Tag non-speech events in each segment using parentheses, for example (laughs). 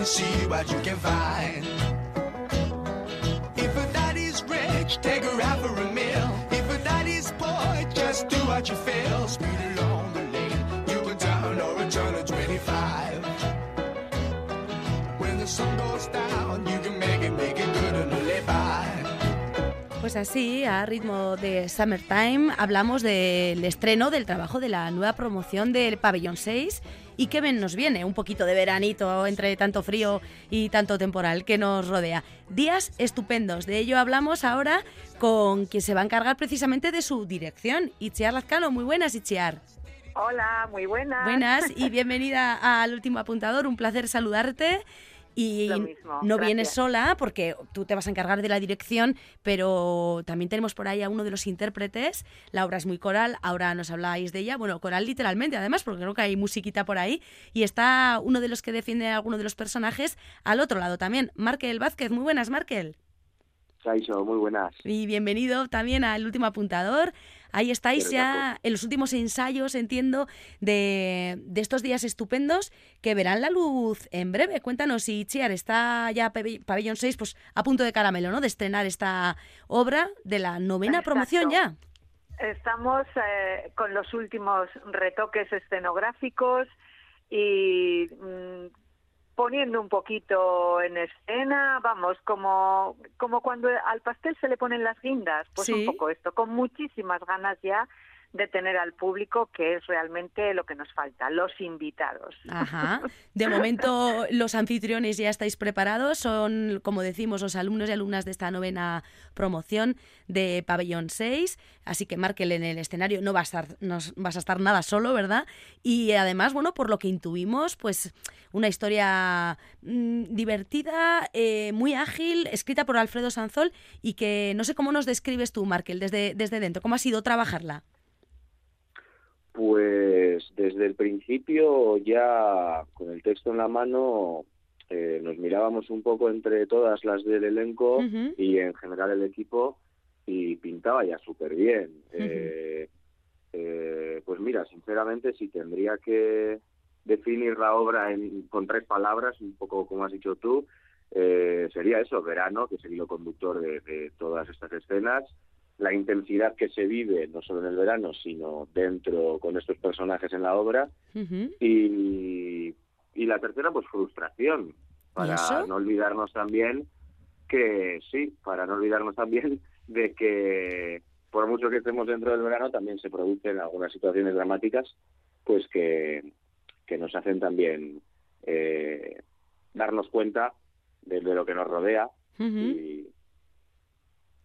and see what you can find. If a daddy's rich, take her out for a meal. If a daddy's poor, just do what you feel. Speed along the lane, you or return at 25. When the sun goes down, you can make it, make it good and live by. Pues así, a ritmo de Summertime, hablamos del estreno del trabajo de la nueva promoción del Pabellón 6 y qué bien nos viene, un poquito de veranito entre tanto frío y tanto temporal que nos rodea. Días estupendos, de ello hablamos ahora con quien se va a encargar precisamente de su dirección, Itziar Lazcano. Muy buenas, Itziar. Hola, muy buenas. Buenas y (laughs) bienvenida al último apuntador, un placer saludarte. Y Lo mismo, no gracias. vienes sola porque tú te vas a encargar de la dirección, pero también tenemos por ahí a uno de los intérpretes. La obra es muy coral, ahora nos habláis de ella. Bueno, coral literalmente, además, porque creo que hay musiquita por ahí. Y está uno de los que defiende a alguno de los personajes al otro lado también. Markel Vázquez, muy buenas, Markel. Saiso, muy buenas. Y bienvenido también al último apuntador. Ahí estáis ya en los últimos ensayos, entiendo, de, de estos días estupendos que verán la luz en breve. Cuéntanos si Chiar está ya Pabellón 6 pues, a punto de caramelo, ¿no? De estrenar esta obra de la novena Exacto. promoción ya. Estamos eh, con los últimos retoques escenográficos y mm, poniendo un poquito en escena, vamos, como, como cuando al pastel se le ponen las guindas, pues Sí. un poco esto, con muchísimas ganas ya de tener al público, que es realmente lo que nos falta, los invitados. Ajá. (laughs) De momento los anfitriones ya estáis preparados, son, como decimos, los alumnos y alumnas de esta novena promoción de Pabellón 6, así que Markel en el escenario no va a estar, no vas a estar nada solo, ¿verdad? Y además, bueno, por lo que intuimos, pues una historia mm, divertida, eh, muy ágil, escrita por Alfredo Sanzol y que no sé cómo nos describes tú, Markel, desde, desde dentro, ¿cómo ha sido trabajarla? Pues desde el principio ya con el texto en la mano eh, nos mirábamos un poco entre todas las del elenco y en general el equipo y pintaba ya súper bien. Eh, eh, pues mira, sinceramente si tendría que definir la obra en- con tres palabras, un poco como has dicho tú, eh, sería eso, verano, que es el hilo conductor de, de todas estas escenas, la intensidad que se vive no solo en el verano, sino dentro con estos personajes en la obra, y, y la tercera, pues frustración, para no olvidarnos también que sí, para no olvidarnos también (laughs) de que por mucho que estemos dentro del verano, también se producen algunas situaciones dramáticas, pues que, que nos hacen también eh, darnos cuenta de, de lo que nos rodea y,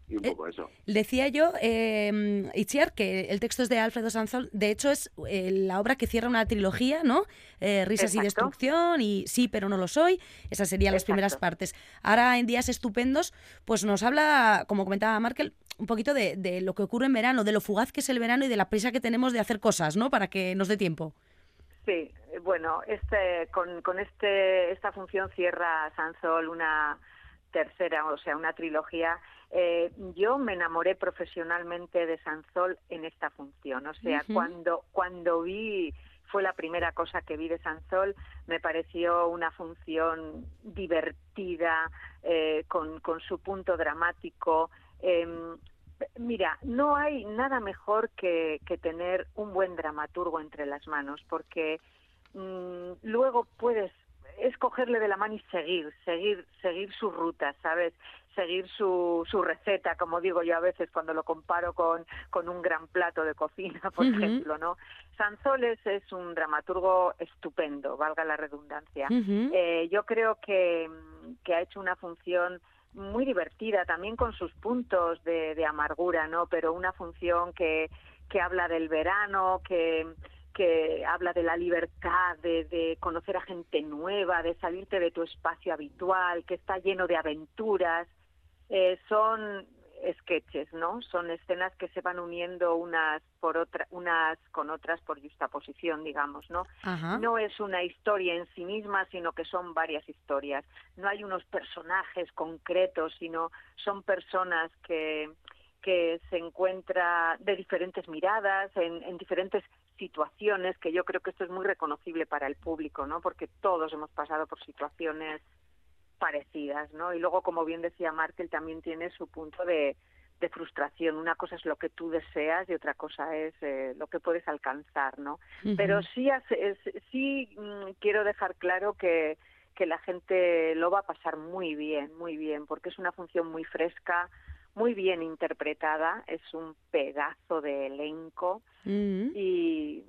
y un Eh, poco eso. Decía yo, eh, Itziar, que el texto es de Alfredo Sanzol, de hecho es eh, la obra que cierra una trilogía, ¿no? Eh, Risas y destrucción y Sí, pero no lo soy. Esas serían las primeras partes. Ahora, en Días Estupendos, pues nos habla, como comentaba Markel, un poquito de, de lo que ocurre en verano, de lo fugaz que es el verano y de la prisa que tenemos de hacer cosas, ¿no? Para que nos dé tiempo. Sí, eh, bueno, este, con, con este, esta función cierra Sansol una tercera, o sea, una trilogía. Eh, yo me enamoré profesionalmente de Sansol en esta función. O sea, cuando, cuando vi, fue la primera cosa que vi de Sansol, me pareció una función divertida, eh, con, con su punto dramático. Em, Mira, no hay nada mejor que, que tener un buen dramaturgo entre las manos, porque mm, luego puedes escogerle de la mano y seguir, seguir, seguir su ruta, ¿sabes? Seguir su, su receta, como digo yo a veces cuando lo comparo con, con un gran plato de cocina, (laughs) por ejemplo, ¿no? Sanzoles es un dramaturgo estupendo, valga la redundancia. Eh, yo creo que, que ha hecho una función muy divertida, también con sus puntos de, de amargura, ¿no? Pero una función que, que habla del verano, que, que habla de la libertad, de, de conocer a gente nueva, de salirte de tu espacio habitual, que está lleno de aventuras. Eh, son sketches, ¿no? Son escenas que se van uniendo unas por otra, unas con otras por justaposición, digamos, ¿no? Ajá. No es una historia en sí misma, sino que son varias historias. No hay unos personajes concretos, sino son personas que, que se encuentran de diferentes miradas, en, en diferentes situaciones, que yo creo que esto es muy reconocible para el público, ¿no? Porque todos hemos pasado por situaciones parecidas, ¿no? Y luego, como bien decía Markel, también tiene su punto de, de frustración. Una cosa es lo que tú deseas y otra cosa es eh, lo que puedes alcanzar, ¿no? Pero sí, sí mm, quiero dejar claro que, que la gente lo va a pasar muy bien, muy bien, porque es una función muy fresca, muy bien interpretada, es un pedazo de elenco y y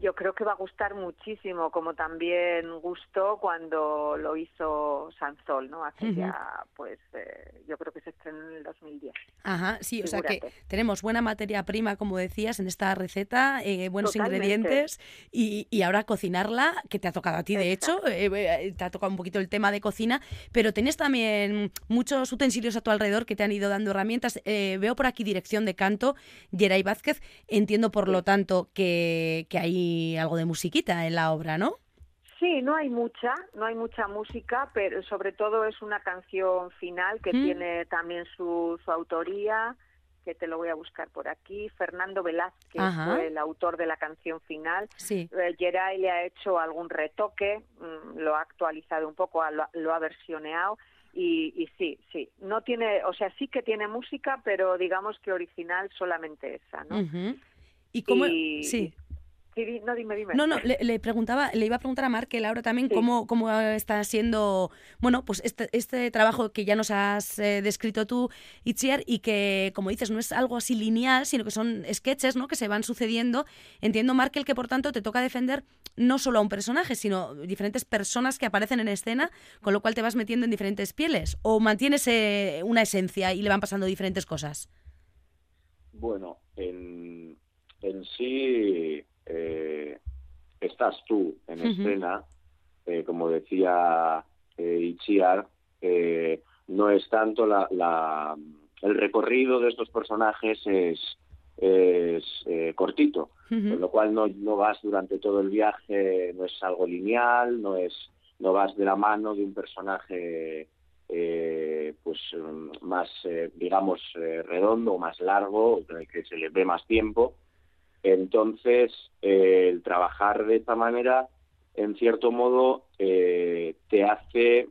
yo creo que va a gustar muchísimo, como también gustó cuando lo hizo Sansol, ¿no? Hace ya, pues, eh, yo creo que se estrenó en el 2010. Ajá, sí, o sea que tenemos buena materia prima, como decías, en esta receta, eh, buenos ingredientes y, y, ahora cocinarla, que te ha tocado a ti, de hecho, eh, te ha tocado un poquito el tema de cocina, pero tienes también muchos utensilios a tu alrededor que te han ido dando herramientas. veo por aquí dirección de canto, Geray Vázquez, entiendo por lo tanto que, que hay hay algo de musiquita en la obra, ¿no? Sí, no hay mucha, no hay mucha música, pero sobre todo es una canción final que mm. tiene también su, su autoría, que te lo voy a buscar por aquí. Fernando Velázquez fue el autor de la canción final. Sí. Eh, Geray le ha hecho algún retoque, mm, lo ha actualizado un poco, lo, ha versioneado. Y, y, sí, sí, no tiene, o sea, sí que tiene música, pero digamos que original solamente esa, ¿no? ¿Y cómo? sí no, dime, dime. No, no, le, preguntaba, le iba a preguntar a Markel ahora también cómo, cómo está siendo, bueno, pues este, este trabajo que ya nos has eh, descrito tú, Itziar, y que, como dices, no es algo así lineal, sino que son sketches, ¿no?, que se van sucediendo. Entiendo, Markel, que por tanto te toca defender no solo a un personaje, sino diferentes personas que aparecen en escena, con lo cual te vas metiendo en diferentes pieles, o mantienes eh, una esencia y le van pasando diferentes cosas. Bueno, en, en sí eh, estás tú en escena, eh, como decía eh, Ichiar, eh, no es tanto la, la, el recorrido de estos personajes es, es cortito, con lo cual no, no vas durante todo el viaje, no es algo lineal, no es no vas de la mano de un personaje pues más digamos redondo o más largo que se le ve más tiempo entonces, eh, el trabajar de esta manera, en cierto modo, eh, te hace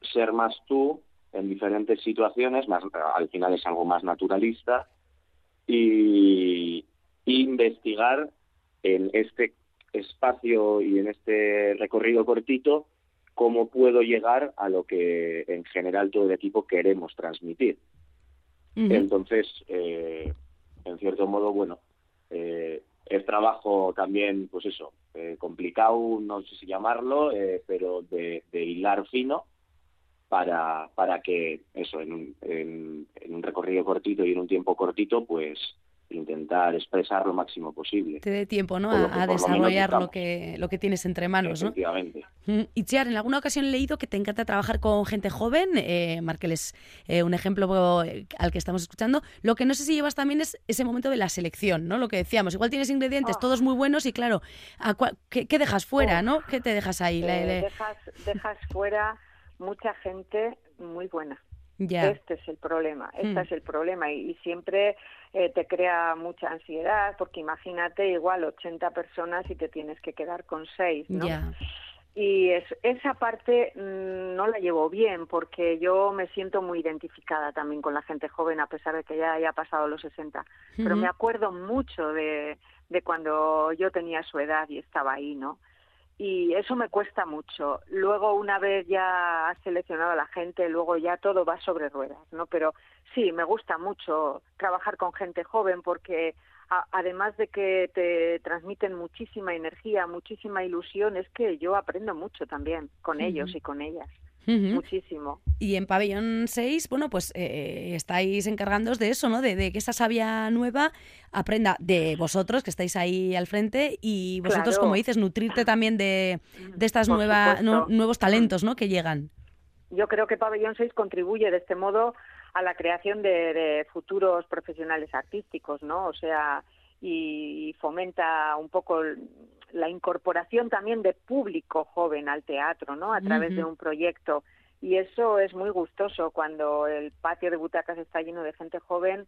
ser más tú en diferentes situaciones, más, al final es algo más naturalista, y investigar en este espacio y en este recorrido cortito cómo puedo llegar a lo que en general todo el equipo queremos transmitir. Entonces, eh, en cierto modo, bueno, eh, es trabajo también, pues eso, eh, complicado, no sé si llamarlo, eh, pero de, hilar fino para, para que eso, en un, en un recorrido cortito y en un tiempo cortito, pues intentar expresar lo máximo posible. Te dé tiempo, ¿no? A, desarrollar lo que, lo que tienes entre manos, ¿no? Efectivamente. Mm, y Chiar, en alguna ocasión he leído que te encanta trabajar con gente joven, eh, Markeles, eh, un ejemplo eh, al que estamos escuchando. Lo que no sé si llevas también es ese momento de la selección, ¿no? Lo que decíamos, igual tienes ingredientes ah. todos muy buenos y claro, ¿qué, dejas fuera, oh. no? ¿Qué te dejas ahí? Dejas, dejas fuera mucha gente muy buena. Este es el problema, este es el problema y, siempre eh, te crea mucha ansiedad porque imagínate igual 80 personas y te tienes que quedar con 6, ¿no? Y es, esa parte mm, no la llevo bien porque yo me siento muy identificada también con la gente joven a pesar de que ya haya pasado los 60. Pero me acuerdo mucho de, de cuando yo tenía su edad y estaba ahí, ¿no? Y eso me cuesta mucho. Luego, una vez ya has seleccionado a la gente, luego ya todo va sobre ruedas, ¿no? Pero sí, me gusta mucho trabajar con gente joven porque además de que te transmiten muchísima energía, muchísima ilusión, es que yo aprendo mucho también con ellos y con ellas muchísimo. Y en Pabellón 6, bueno, pues eh, estáis encargándoos de eso, ¿no? De, que esa sabia nueva aprenda de vosotros, que estáis ahí al frente, y vosotros, como dices, nutrirte también de, de estas nuevas nuevos talentos, ¿no? Que llegan. Yo creo que Pabellón 6 contribuye de este modo a la creación de, futuros profesionales artísticos, ¿no? O sea, y fomenta un poco la incorporación también de público joven al teatro, ¿no? A través de un proyecto. Y eso es muy gustoso cuando el patio de butacas está lleno de gente joven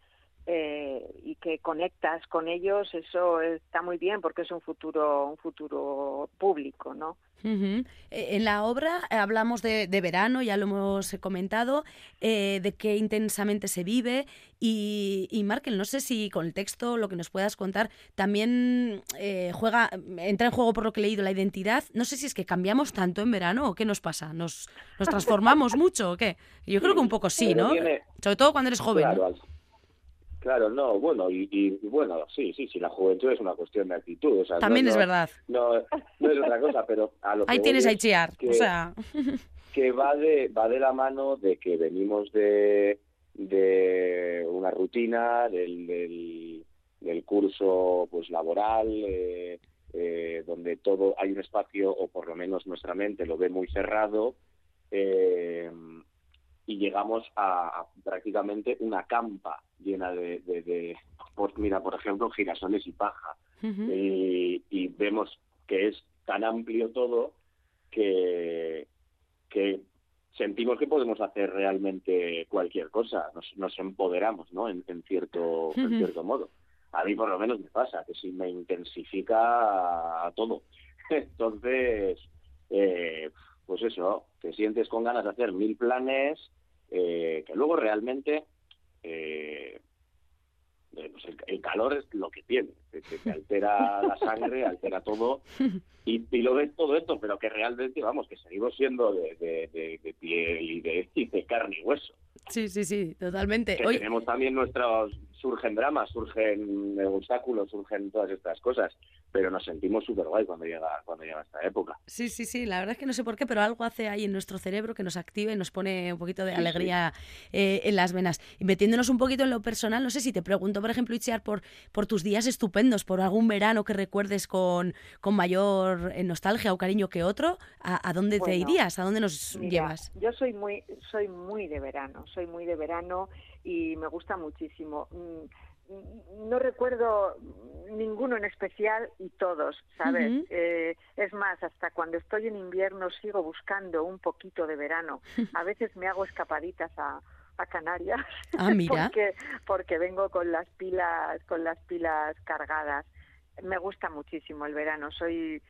eh, y que conectas con ellos, eso está muy bien porque es un futuro, un futuro público, ¿no? Eh, en la obra hablamos de, verano, ya lo hemos comentado, eh, de qué intensamente se vive y, y Markel, no sé si con el texto, lo que nos puedas contar, también juega, entra en juego por lo que he leído la identidad. No sé si es que cambiamos tanto en verano o qué nos pasa, nos, nos transformamos (laughs) mucho o qué. Yo creo que un poco sí, ¿no? Sobre todo cuando eres joven. Claro, no, bueno, y, bueno, sí, sí, sí, la juventud es una cuestión de actitud. También es verdad. No, no es otra cosa, pero a lo (laughs) Ahí tienes a Ichiar, que, o sea... (laughs) que va de, va de la mano de que venimos de, de una rutina, del, del, curso pues laboral, eh, eh, donde todo hay un espacio, o por lo menos nuestra mente lo ve muy cerrado, eh, y llegamos a, prácticamente una campa llena de, de, pues mira, por ejemplo, girasoles y paja. y, vemos que es tan amplio todo que, que sentimos que podemos hacer realmente cualquier cosa, nos, nos empoderamos, ¿no? En, cierto, en cierto modo. A mí por lo menos me pasa, que si me intensifica todo. (laughs) Entonces, eh, pues eso, te sientes con ganas de hacer mil planes eh, que luego realmente eh, eh, pues el, calor es lo que tiene, te, altera la (laughs) sangre, altera todo y, lo ves todo esto, pero que realmente, vamos, que seguimos siendo de, piel y de, (laughs) y de carne y hueso. Sí, sí, sí, totalmente. Que tenemos también nuestros, surgen dramas, surgen obstáculos, surgen todas estas cosas, pero nos sentimos súper guay cuando llega, cuando llega esta época. Sí, sí, sí, la verdad es que no sé por qué, pero algo hace ahí en nuestro cerebro que nos active y nos pone un poquito de alegría eh, en las venas. Y metiéndonos un poquito en lo personal, no sé si te pregunto, por ejemplo, Itziar, por, por tus días estupendos, por algún verano que recuerdes con, con mayor eh, nostalgia o cariño que otro, ¿a, dónde te irías? ¿A dónde nos llevas? Yo soy muy, soy muy de verano, soy muy de verano y me gusta muchísimo. Mm, no recuerdo ninguno en especial y todos, ¿sabes? Eh, es más, hasta cuando estoy en invierno sigo buscando un poquito de verano. (laughs) A veces me hago escapaditas a, a Canarias ah, mira. (laughs) porque porque vengo con las pilas con las pilas cargadas. Me gusta muchísimo el verano. Soy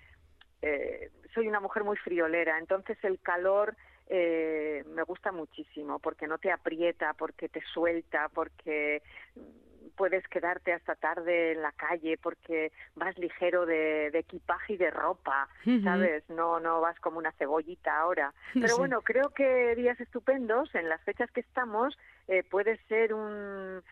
eh, soy una mujer muy friolera, entonces el calor eh, me gusta muchísimo porque no te aprieta, porque te suelta, porque puedes quedarte hasta tarde en la calle porque vas ligero de, equipaje y de ropa, ¿sabes? No, no vas como una cebollita ahora. (laughs) Pero bueno, creo que días estupendos, en las fechas que estamos, eh, puede ser un,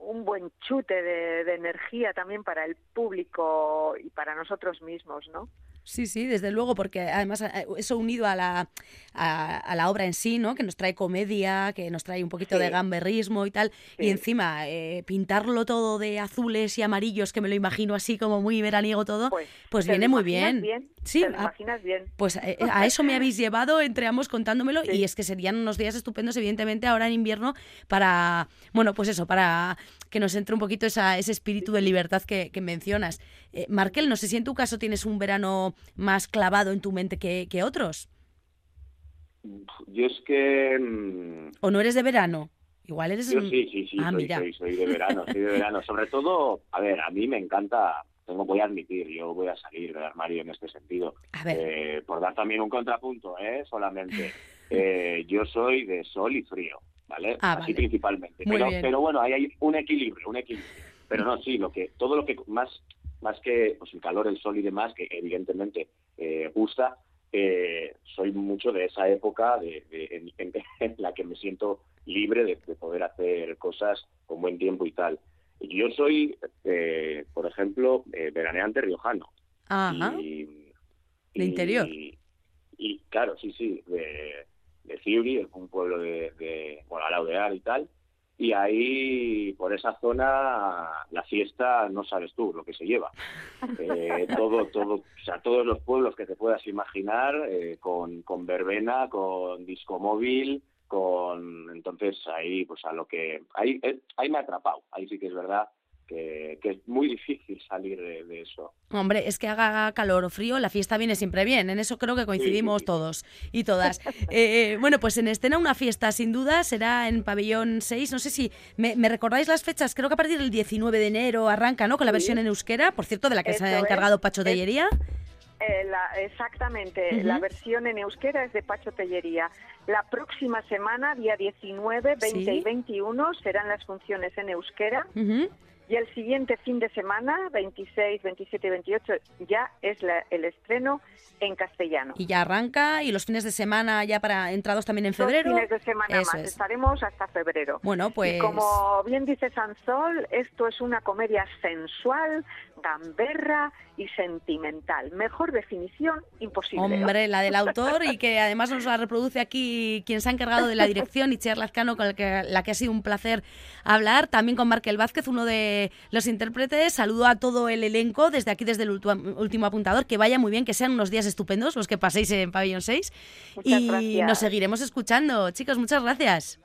un buen chute de, de energía también para el público y para nosotros mismos, ¿no? Sí, sí, desde luego, porque además eh, eso unido a la, a, la obra en sí, ¿no? Que nos trae comedia, que nos trae un poquito de gamberrismo y tal, y encima eh, pintarlo todo de azules y amarillos, que me lo imagino así como muy veraniego todo, pues, pues viene muy bien. bien. Sí, te lo imaginas bien. Pues eh, a, eso me habéis llevado entre ambos contándomelo y es que serían unos días estupendos, evidentemente, ahora en invierno para, bueno, pues eso, para que nos entre un poquito esa, ese espíritu de libertad que, mencionas. Eh, Markel, no sé si en tu caso tienes un verano más clavado en tu mente que, otros. Yo es que... Mm, ¿O no eres de verano? Igual eres... Yo sí, sí, sí, ah, soy, Soy, de verano, soy de verano. Sobre todo, a ver, a mí me encanta, tengo, voy a admitir, yo voy a salir del armario en este sentido. Eh, por dar también un contrapunto, ¿eh? Solamente. Eh, yo soy de sol y frío. ¿vale? Ah, Así principalmente. Pero, pero, bueno, ahí hay un equilibrio, un equilibrio. Pero no, sí, lo que todo lo que más más que pues, el calor, el sol y demás, que evidentemente eh, gusta, eh, soy mucho de esa época de, (laughs) en, la que me siento libre de, poder hacer cosas con buen tiempo y tal. Yo soy, eh, por ejemplo, veraneante riojano. Ajá. Y, de interior. Y, claro, sí, sí, de, de un pueblo de, de bueno, Laudear y tal, y ahí, por esa zona, la fiesta, no sabes tú lo que se lleva. Eh, (laughs) todo, todo, o sea, todos los pueblos que te puedas imaginar, eh, con, con verbena, con disco móvil, con, entonces ahí, pues a lo que, ahí, eh, ahí me ha atrapado, ahí sí que es verdad que, que es muy difícil salir de, de eso. Hombre, es que haga calor o frío, la fiesta viene siempre bien. En eso creo que coincidimos Sí, todos y todas. (laughs) Eh, bueno, pues en escena una fiesta, sin duda, será en Pabellón 6. No sé si me, me recordáis las fechas. Creo que a partir del 19 de enero arranca, ¿no? Con la Sí. versión en euskera, por cierto, de la que se ha es. encargado Pacho Es- Tellería. Eh, la- exactamente, la versión en euskera es de Pacho Tellería. La próxima semana, día 19, 20 Sí. y 21, serán las funciones en euskera. Ujú. Y el siguiente fin de semana, 26, 27 y 28, ya es la- el estreno en castellano. Y ya arranca, y los fines de semana ya para entrados también en febrero. fines de semana Eso más, es. estaremos hasta febrero. Bueno, pues. Y como bien dice Sansol, esto es una comedia sensual, gamberra y sentimental. Mejor definición imposible. Hombre, la del autor y que además nos la reproduce aquí quien se ha encargado de la dirección, Itziar Lazcano, con el que, la que ha sido un placer hablar. También con Markel Vázquez, uno de los intérpretes. Saludo a todo el elenco desde aquí, desde el último apuntador. Que vaya muy bien, que sean unos días estupendos los que paséis en Pabellón 6. Muchas y gracias. nos seguiremos escuchando. Chicos, muchas gracias.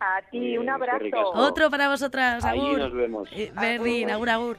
A ti, un abrazo. Otro para vosotras, Ahí Agur. nos vemos. Eh, Berdin, agur, agur.